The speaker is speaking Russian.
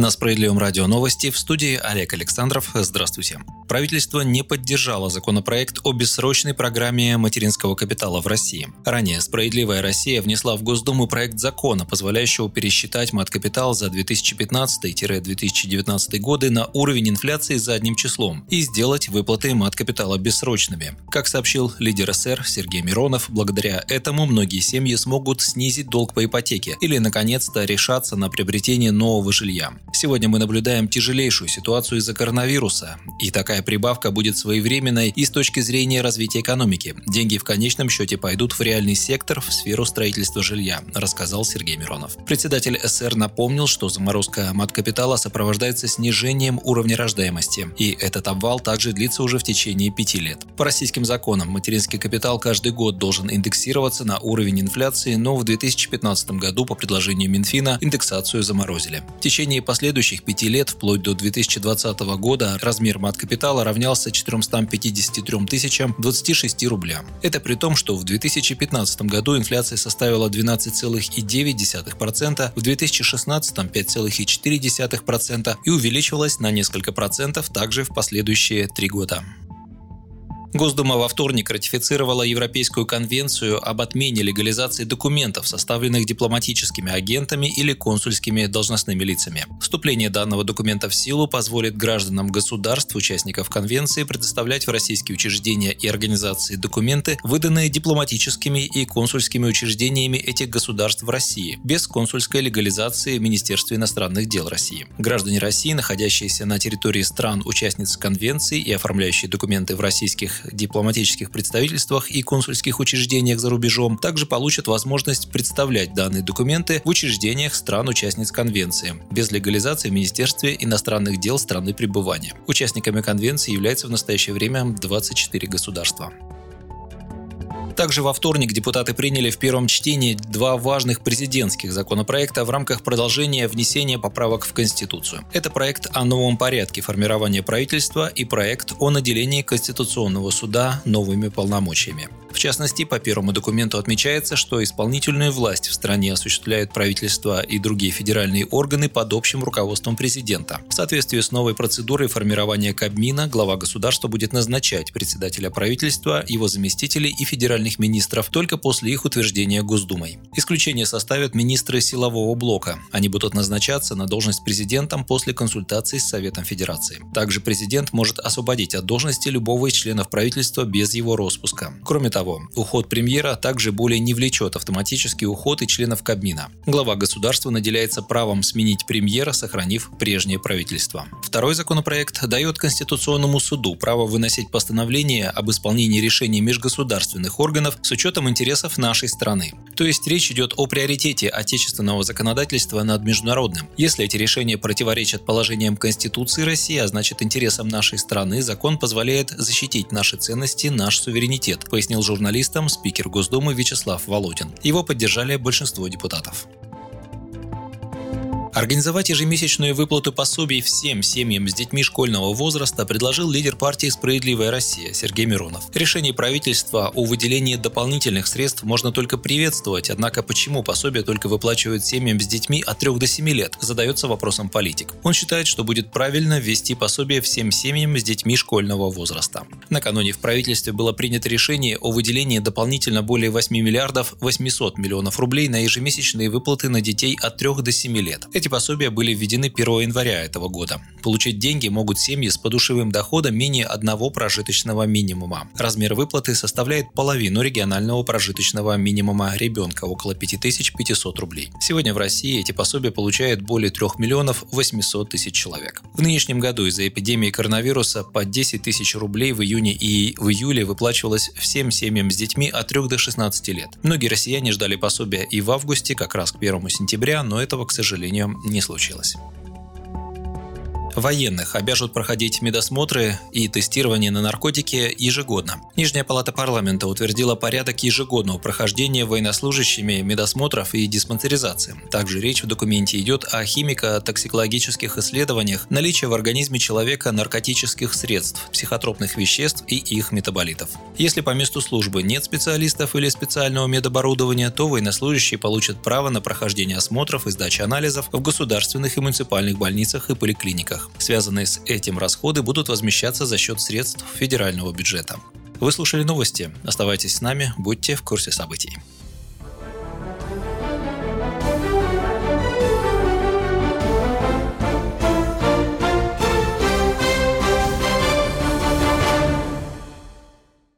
На Справедливом радио новости в студии Олег Александров. Здравствуйте. Правительство не поддержало законопроект о бессрочной программе материнского капитала в России. Ранее «Справедливая Россия» внесла в Госдуму проект закона, позволяющего пересчитать мат-капитал за 2015-2019 годы на уровень инфляции задним числом и сделать выплаты мат-капитала бессрочными. Как сообщил лидер СР Сергей Миронов, благодаря этому многие семьи смогут снизить долг по ипотеке или, наконец-то, решаться на приобретение нового жилья. Сегодня мы наблюдаем тяжелейшую ситуацию из-за коронавируса, и такая прибавка будет своевременной и с точки зрения развития экономики. Деньги в конечном счете пойдут в реальный сектор, в сферу строительства жилья, рассказал Сергей Миронов. Председатель СР напомнил, что заморозка мат-капитала сопровождается снижением уровня рождаемости, и этот обвал также длится уже в течение пяти лет. По российским законам материнский капитал каждый год должен индексироваться на уровень инфляции, но в 2015 году по предложению Минфина индексацию заморозили. В течение последних последующих пяти лет, вплоть до 2020 года, размер мат-капитала равнялся 453 тысячам 26 рублям. Это при том, что в 2015 году инфляция составила 12,9%, в 2016 – 5,4% и увеличилась на несколько процентов также в последующие три года. Госдума во вторник ратифицировала Европейскую конвенцию об отмене легализации документов, составленных дипломатическими агентами или консульскими должностными лицами. Вступление данного документа в силу позволит гражданам государств, участников конвенции, предоставлять в российские учреждения и организации документы, выданные дипломатическими и консульскими учреждениями этих государств в России, без консульской легализации Министерства иностранных дел России. Граждане России, находящиеся на территории стран-участниц конвенции и оформляющие документы в российских дипломатических представительствах и консульских учреждениях за рубежом также получат возможность представлять данные документы в учреждениях стран-участниц конвенции без легализации в Министерстве иностранных дел страны пребывания. Участниками конвенции являются в настоящее время 24 государства. Также во вторник депутаты приняли в первом чтении два важных президентских законопроекта в рамках продолжения внесения поправок в Конституцию. Это проект о новом порядке формирования правительства и проект о наделении Конституционного суда новыми полномочиями. В частности, по первому документу отмечается, что исполнительную власть в стране осуществляют правительство и другие федеральные органы под общим руководством президента. В соответствии с новой процедурой формирования Кабмина, глава государства будет назначать председателя правительства, его заместителей и федеральных министров только после их утверждения Госдумой. Исключение составят министры силового блока. Они будут назначаться на должность президентом после консультаций с Советом Федерации. Также президент может освободить от должности любого из членов правительства без его распуска. Кроме того, уход премьера также более не влечет автоматический уход и членов Кабмина. Глава государства наделяется правом сменить премьера, сохранив прежнее правительство. Второй законопроект дает Конституционному суду право выносить постановление об исполнении решений межгосударственных органов с учетом интересов нашей страны. То есть речь идет о приоритете отечественного законодательства над международным. Если эти решения противоречат положениям Конституции России, а значит интересам нашей страны, закон позволяет защитить наши ценности, наш суверенитет, пояснил журналистам спикер Госдумы Вячеслав Володин. Его поддержали большинство депутатов. Организовать ежемесячную выплату пособий всем семьям с детьми школьного возраста предложил лидер партии «Справедливая Россия» Сергей Миронов. Решение правительства о выделении дополнительных средств можно только приветствовать, однако почему пособие только выплачивают семьям с детьми от 3 до 7 лет, задается вопросом политик. Он считает, что будет правильно ввести пособие всем семьям с детьми школьного возраста. Накануне в правительстве было принято решение о выделении дополнительно более 8 миллиардов 800 миллионов рублей на ежемесячные выплаты на детей от 3 до 7 лет. Эти пособия были введены 1 января этого года. Получить деньги могут семьи с подушевым доходом менее одного прожиточного минимума. Размер выплаты составляет половину регионального прожиточного минимума ребенка, около 5500 рублей. Сегодня в России эти пособия получают более 3 миллионов 800 тысяч человек. В нынешнем году из-за эпидемии коронавируса по 10 тысяч рублей в июне и в июле выплачивалось всем семьям с детьми от 3 до 16 лет. Многие россияне ждали пособия и в августе, как раз к 1 сентября, но этого, к сожалению, не случилось. Военных обяжут проходить медосмотры и тестирование на наркотики ежегодно. Нижняя палата парламента утвердила порядок ежегодного прохождения военнослужащими медосмотров и диспансеризации. Также речь в документе идет о химико-токсикологических исследованиях наличия в организме человека наркотических средств, психотропных веществ и их метаболитов. Если по месту службы нет специалистов или специального медоборудования, то военнослужащие получат право на прохождение осмотров и сдачи анализов в государственных и муниципальных больницах и поликлиниках регионах. Связанные с этим расходы будут возмещаться за счет средств федерального бюджета. Вы слушали новости. Оставайтесь с нами, будьте в курсе событий.